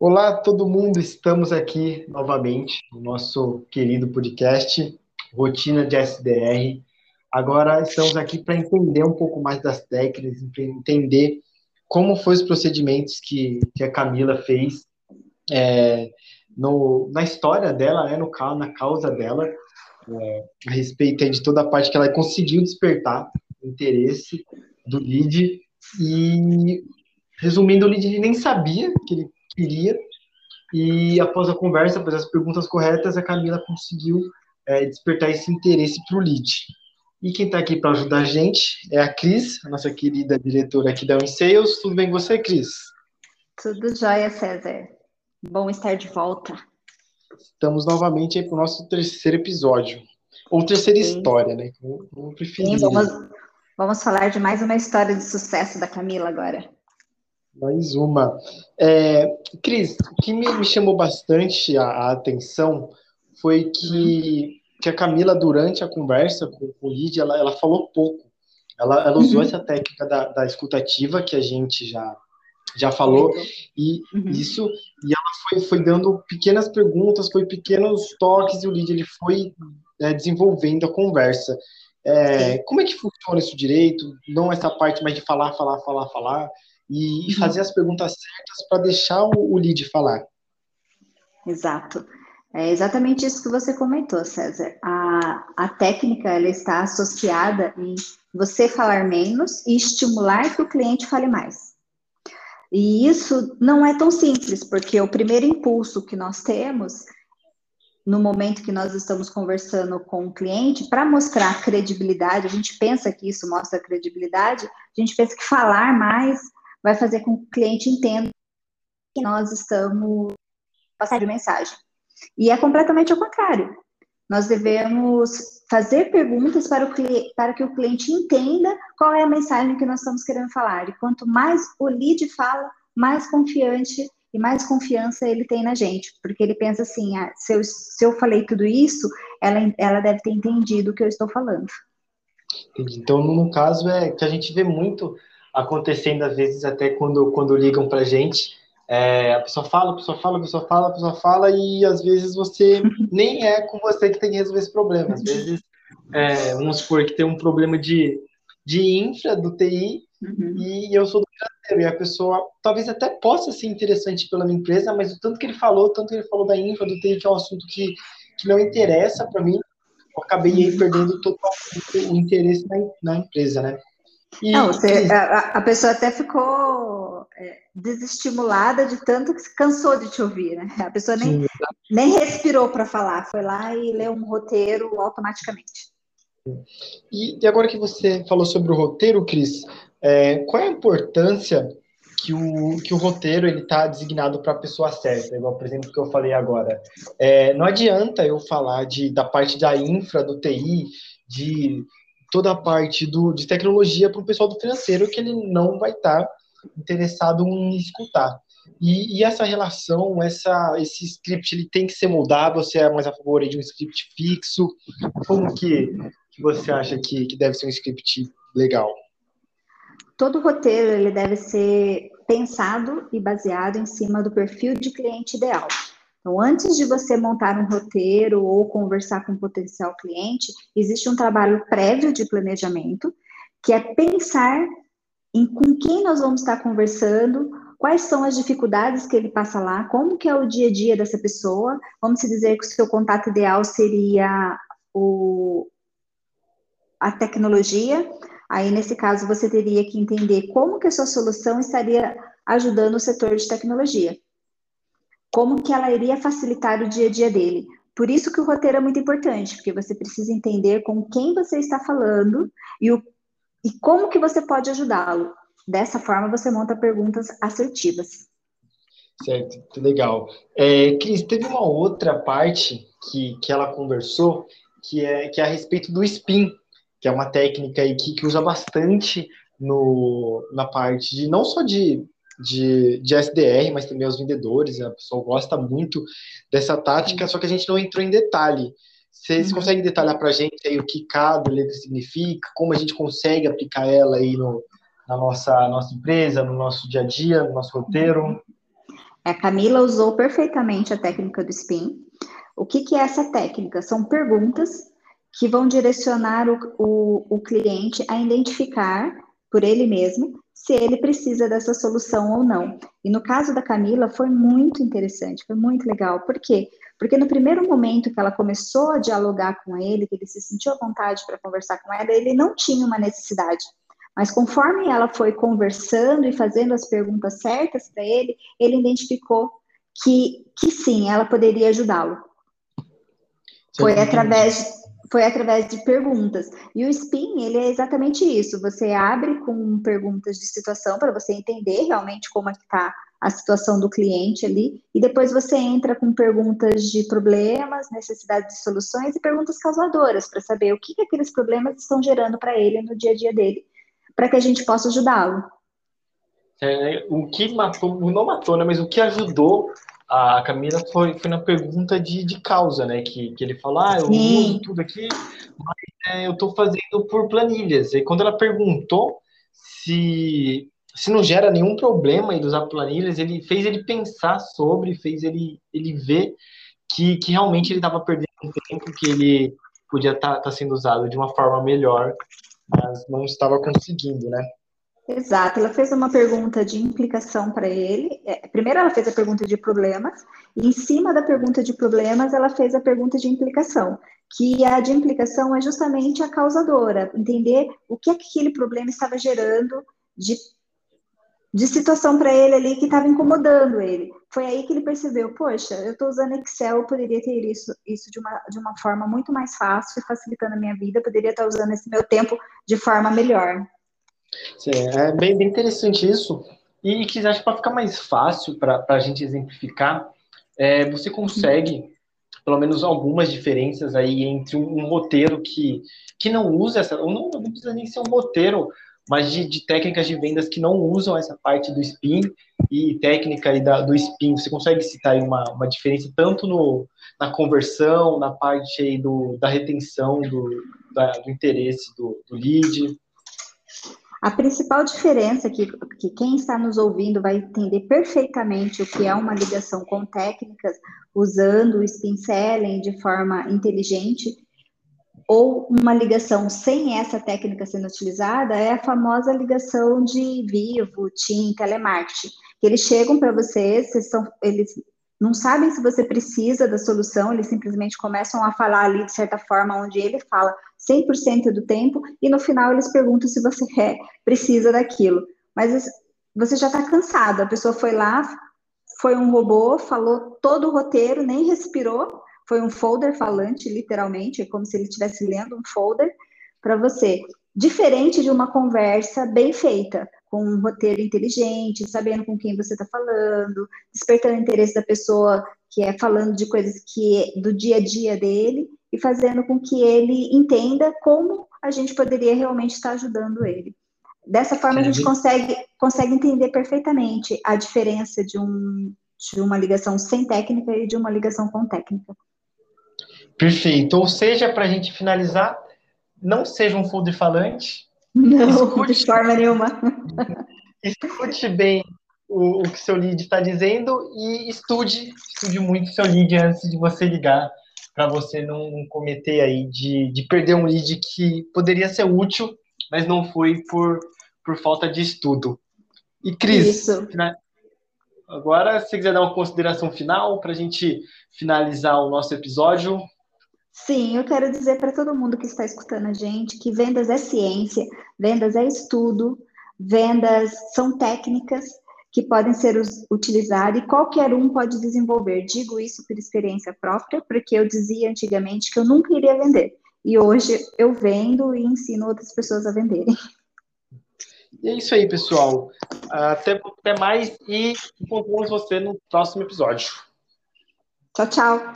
Olá, todo mundo. Estamos aqui novamente no nosso querido podcast Rotina de SDR. Agora estamos aqui para entender um pouco mais das técnicas, entender como foram os procedimentos que, que a Camila fez é, no, na história dela, né, no, na causa dela, é, a respeito de toda a parte que ela conseguiu despertar o interesse do lead e resumindo, o lead nem sabia que ele queria. E após a conversa, após as perguntas corretas, a Camila conseguiu é, despertar esse interesse para o lead. E quem está aqui para ajudar a gente é a Cris, a nossa querida diretora aqui da Unsales. Tudo bem com você, Cris? Tudo jóia, César. Bom estar de volta. Estamos novamente para o nosso terceiro episódio. Ou terceira Sim. história, né? Vamos preferir. Sim, vamos, vamos falar de mais uma história de sucesso da Camila agora. Mais uma. É, Cris, o que me, me chamou bastante a, a, atenção foi que, que a Camila, durante a conversa com, com o Lídia, ela, ela falou pouco. Ela, ela usou uhum. essa técnica da, da escutativa que a gente já, já falou, e uhum. isso, e ela foi, foi dando pequenas perguntas, foi pequenos toques, e o Lídia ele foi é, desenvolvendo a conversa. É, como é que funciona isso direito? Não essa parte mais de falar, falar, falar, falar e, e fazer as perguntas certas para deixar o, o lead falar. Exato. É exatamente isso que você comentou, César. A, a técnica ela está associada em você falar menos e estimular que o cliente fale mais. E isso não é tão simples, porque o primeiro impulso que nós temos no momento que nós estamos conversando com o cliente, para mostrar credibilidade, a gente pensa que isso mostra credibilidade, a gente pensa que falar mais vai fazer com que o cliente entenda que nós estamos passando mensagem. E é completamente ao contrário. Nós devemos fazer perguntas para, o, para que o cliente entenda qual é a mensagem que nós estamos querendo falar. E quanto mais o lead fala, mais confiante e mais confiança ele tem na gente, porque ele pensa assim: ah, se, eu, se eu falei tudo isso, ela, ela deve ter entendido o que eu estou falando. Então, no caso, é que a gente vê muito acontecendo às vezes até quando, quando ligam para a gente. É, a pessoa fala, a pessoa fala, a pessoa fala, a pessoa fala, e às vezes você nem é com você que tem que resolver esse problema. Às vezes, é, vamos supor que tem um problema de, de infra do TI uhum. e eu sou do financeiro, e a pessoa talvez até possa ser interessante pela minha empresa, mas o tanto que ele falou, o tanto que ele falou da infra, do TI, que é um assunto que, que não interessa para mim, eu acabei aí perdendo totalmente o interesse na, na empresa, né? E, não, você, a, a, pessoa até ficou é, desestimulada de tanto que se cansou de te ouvir, né? A pessoa nem, nem respirou para falar, foi lá e leu um roteiro automaticamente. E, e agora que você falou sobre o roteiro, Cris, é, qual é a importância que o, que o roteiro ele está designado para a pessoa certa, igual, por exemplo, que eu falei agora. É, não adianta eu falar de, da parte da infra, do TI, de toda a parte do, de tecnologia para o pessoal do financeiro que ele não vai estar tá interessado em escutar. E, e, essa relação, essa, esse script, ele tem que ser moldado? Você é mais a favor de um script fixo? Como que, que você acha que, que deve ser um script legal? Todo roteiro ele deve ser pensado e baseado em cima do perfil de cliente ideal. Então, antes de você montar um roteiro ou conversar com um potencial cliente, existe um trabalho prévio de planejamento, que é pensar em com quem nós vamos estar conversando, quais são as dificuldades que ele passa lá, como que é o dia a dia dessa pessoa. Vamos dizer que o seu contato ideal seria o, a tecnologia. Aí, nesse caso, você teria que entender como que a sua solução estaria ajudando o setor de tecnologia como que ela iria facilitar o dia a dia dele. Por isso que o roteiro é muito importante, porque você precisa entender com quem você está falando e, o, e como que você pode ajudá-lo. Dessa forma, você monta perguntas assertivas. Certo, que legal. É, Cris, teve uma outra parte que, que ela conversou, que é, que é a respeito do spin, que é uma técnica aí que, que usa bastante no, na parte de não só de de, de SDR, mas também aos vendedores. A pessoa gosta muito dessa tática, só que a gente não entrou em detalhe. Vocês uhum. conseguem detalhar para a gente aí o que cada letra significa, como a gente consegue aplicar ela aí no, na nossa, nossa empresa, no nosso dia a dia, no nosso roteiro? A Camila usou perfeitamente a técnica do SPIN. O que, que é essa técnica? São perguntas que vão direcionar o, o, o cliente a identificar por ele mesmo se ele precisa dessa solução ou não. E no caso da Camila foi muito interessante, foi muito legal. Por quê? Porque no primeiro momento que ela começou a dialogar com ele, que ele se sentiu à vontade para conversar com ela, ele não tinha uma necessidade. Mas conforme ela foi conversando e fazendo as perguntas certas para ele, ele identificou que, que sim, ela poderia ajudá-lo. Foi através foi através de perguntas. E o SPIN, ele é exatamente isso. Você abre com perguntas de situação para você entender realmente como é que está a situação do cliente ali, e depois você entra com perguntas de problemas, necessidades de soluções e perguntas causadoras para saber o que, que aqueles problemas estão gerando para ele no dia a dia dele, para que a gente possa ajudá-lo. É, o que matou, não matou, né, mas o que ajudou a Camila foi, foi na pergunta de, de causa, né? Que, que ele falou, ah, eu Sim. uso tudo aqui, mas é, eu estou fazendo por planilhas. E quando ela perguntou se, se não gera nenhum problema de usar planilhas, ele fez ele pensar sobre, fez ele, ele ver que, que realmente ele estava perdendo tempo que ele podia estar tá, tá sendo usado de uma forma melhor, mas não estava conseguindo, né? Exato, ela fez uma pergunta de implicação para ele. É, primeiro, ela fez a pergunta de problemas, e em cima da pergunta de problemas, ela fez a pergunta de implicação, que a de implicação é justamente a causadora, entender o que aquele problema estava gerando de, de situação para ele ali que estava incomodando ele. Foi aí que ele percebeu: poxa, eu estou usando Excel, eu poderia ter isso, isso de, uma, de uma forma muito mais fácil, facilitando a minha vida, poderia estar usando esse meu tempo de forma melhor. Sim, é bem, bem interessante isso. E que acho que para ficar mais fácil para a gente exemplificar, é, você consegue pelo menos algumas diferenças aí entre um, um, roteiro que, que não usa essa, ou não, não precisa nem ser um roteiro, mas de, de, técnicas de vendas que não usam essa parte do spin e técnica aí da, do spin. Você consegue citar aí uma, uma diferença tanto no, na conversão, na parte aí do, da retenção, do, da, do interesse do, do lead? A principal diferença que, que quem está nos ouvindo vai entender perfeitamente o que é uma ligação com técnicas, usando o spin selling de forma inteligente, ou uma ligação sem essa técnica sendo utilizada, é a famosa ligação de vivo, TIM, telemarketing. Eles chegam para você, vocês são, eles não sabem se você precisa da solução, eles simplesmente começam a falar ali de certa forma, onde ele fala, 100% do tempo, e no final eles perguntam se você é, precisa daquilo. Mas você já está cansado, a pessoa foi lá, foi um robô, falou todo o roteiro, nem respirou, foi um folder falante, literalmente, é como se ele estivesse lendo um folder para você. Diferente de uma conversa bem feita, com um roteiro inteligente, sabendo com quem você está falando, despertando o interesse da pessoa que é falando de coisas que do dia a dia dele, e fazendo com que ele entenda como a gente poderia realmente estar ajudando ele. Dessa forma, a gente consegue, consegue entender perfeitamente a diferença de, um, de uma ligação sem técnica e de uma ligação com técnica. Perfeito. Ou seja, para a gente finalizar, não seja um folder falante. Não, escute, de forma nenhuma. Escute bem o, o que seu lead está dizendo e estude, estude muito seu lead antes de você ligar para você não cometer aí de, de perder um lead que poderia ser útil, mas não foi por, por falta de estudo. E Cris, né? agora se você quiser dar uma consideração final para a gente finalizar o nosso episódio. Sim, eu quero dizer para todo mundo que está escutando a gente que vendas é ciência, vendas é estudo, vendas são técnicas que podem ser utilizados e qualquer um pode desenvolver. Digo isso por experiência própria, porque eu dizia antigamente que eu nunca iria vender. E hoje eu vendo e ensino outras pessoas a venderem. E é isso aí, pessoal. Até, até mais e encontramos você no próximo episódio. Tchau, tchau.